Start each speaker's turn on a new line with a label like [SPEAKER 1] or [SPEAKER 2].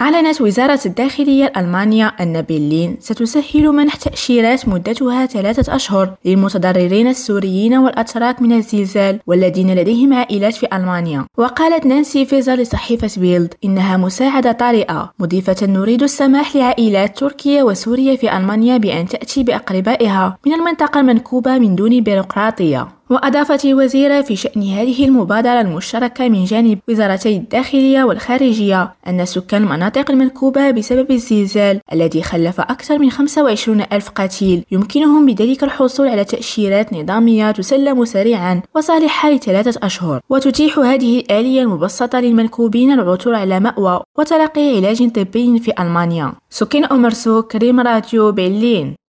[SPEAKER 1] أعلنت وزارة الداخلية الألمانية أن برلين ستسهل منح تأشيرات مدتها ثلاثة أشهر للمتضررين السوريين والأتراك من الزلزال والذين لديهم عائلات في ألمانيا. وقالت نانسي فيزر لصحيفة بيلد إنها مساعدة طارئة. مضيفة نريد السماح لعائلات تركيا وسوريا في ألمانيا بأن تأتي بأقربائها من المنطقة المنكوبة من دون بيروقراطية. وأضافت الوزيرة في شأن هذه المبادرة المشتركة من جانب وزارتي الداخلية والخارجية أن سكان المناطق المنكوبة بسبب الزلزال الذي خلف أكثر من 25 ألف قتيل يمكنهم بذلك الحصول على تأشيرات نظامية تسلم سريعا وصالحة لثلاثة أشهر وتتيح هذه الآلية المبسطة للمنكوبين العثور على مأوى وتلقي علاج طبي في ألمانيا. سكن أمرسو كريم راديو برلين.